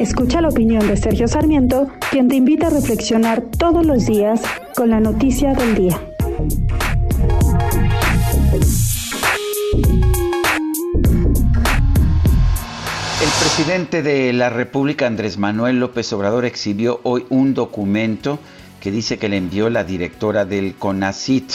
Escucha la opinión de Sergio Sarmiento, quien te invita a reflexionar todos los días con la noticia del día. El presidente de la República, Andrés Manuel López Obrador, exhibió hoy un documento que dice que le envió la directora del CONACIT.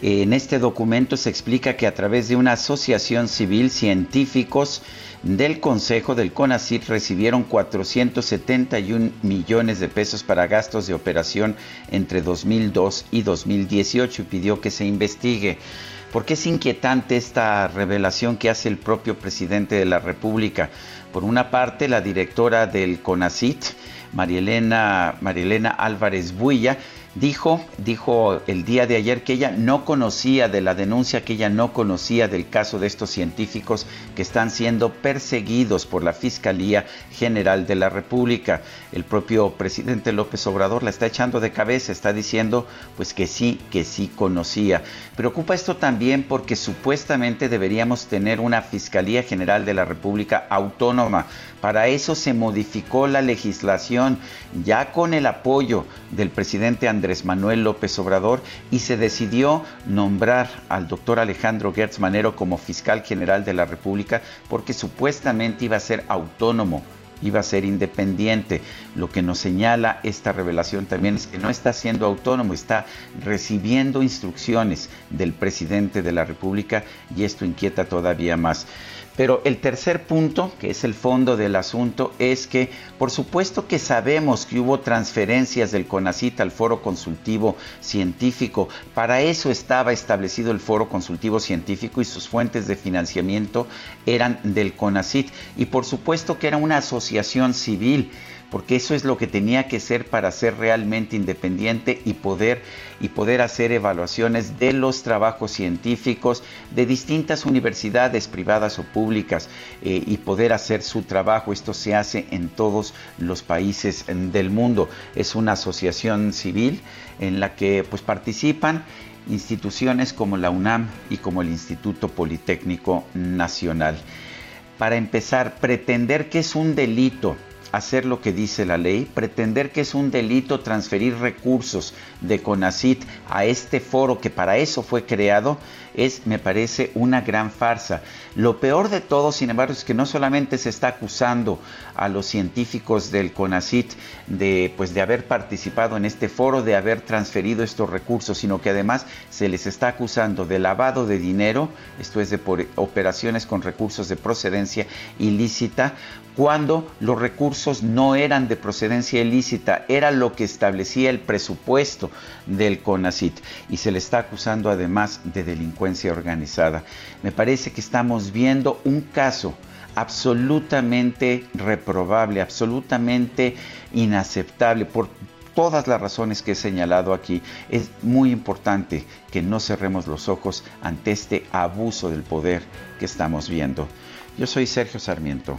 En este documento se explica que a través de una asociación civil, científicos del Consejo del CONACIT recibieron 471 millones de pesos para gastos de operación entre 2002 y 2018 y pidió que se investigue. Porque es inquietante esta revelación que hace el propio presidente de la República. Por una parte, la directora del CONACIT, Marielena, Marielena Álvarez Builla, dijo, dijo el día de ayer que ella no conocía de la denuncia, que ella no conocía del caso de estos científicos que están siendo perseguidos por la Fiscalía General de la República. El propio presidente López Obrador la está echando de cabeza, está diciendo pues que sí, que sí conocía. Preocupa esto también porque supuestamente deberíamos tener una Fiscalía General de la República autónoma. Para eso se modificó la legislación ya con el apoyo del presidente Andrés Manuel López Obrador y se decidió nombrar al doctor Alejandro Gertz Manero como fiscal general de la República porque supuestamente iba a ser autónomo iba a ser independiente. Lo que nos señala esta revelación también es que no está siendo autónomo, está recibiendo instrucciones del presidente de la República y esto inquieta todavía más. Pero el tercer punto, que es el fondo del asunto, es que por supuesto que sabemos que hubo transferencias del CONACIT al Foro Consultivo Científico. Para eso estaba establecido el Foro Consultivo Científico y sus fuentes de financiamiento eran del CONACIT. Y por supuesto que era una asociación civil porque eso es lo que tenía que ser para ser realmente independiente y poder, y poder hacer evaluaciones de los trabajos científicos de distintas universidades privadas o públicas eh, y poder hacer su trabajo. Esto se hace en todos los países del mundo. Es una asociación civil en la que pues, participan instituciones como la UNAM y como el Instituto Politécnico Nacional. Para empezar, pretender que es un delito hacer lo que dice la ley, pretender que es un delito transferir recursos de CONACIT a este foro que para eso fue creado, es, me parece, una gran farsa. Lo peor de todo, sin embargo, es que no solamente se está acusando a los científicos del CONACIT de, pues, de haber participado en este foro, de haber transferido estos recursos, sino que además se les está acusando de lavado de dinero, esto es de por operaciones con recursos de procedencia ilícita, cuando los recursos no eran de procedencia ilícita, era lo que establecía el presupuesto del CONACIT y se le está acusando además de delincuencia organizada. Me parece que estamos viendo un caso absolutamente reprobable, absolutamente inaceptable por todas las razones que he señalado aquí. Es muy importante que no cerremos los ojos ante este abuso del poder que estamos viendo. Yo soy Sergio Sarmiento